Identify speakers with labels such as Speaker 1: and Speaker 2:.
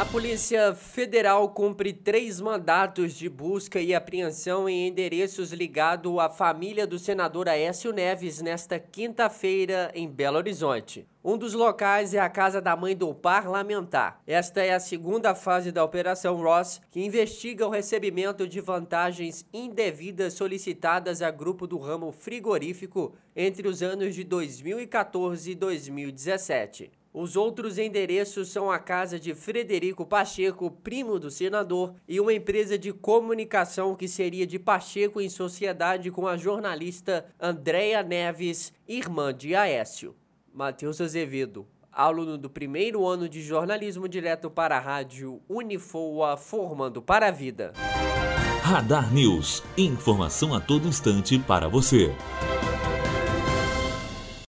Speaker 1: A Polícia Federal cumpre três mandatos de busca e apreensão em endereços ligados à família do senador Aécio Neves nesta quinta-feira em Belo Horizonte. Um dos locais é a casa da mãe do parlamentar. Esta é a segunda fase da Operação Ross, que investiga o recebimento de vantagens indevidas solicitadas a grupo do ramo frigorífico entre os anos de 2014 e 2017. Os outros endereços são a casa de Frederico Pacheco, primo do senador, e uma empresa de comunicação que seria de Pacheco em sociedade com a jornalista Andréa Neves, irmã de Aécio. Matheus Azevedo, aluno do primeiro ano de jornalismo direto para a rádio Unifoa, formando para a vida.
Speaker 2: Radar News. Informação a todo instante para você.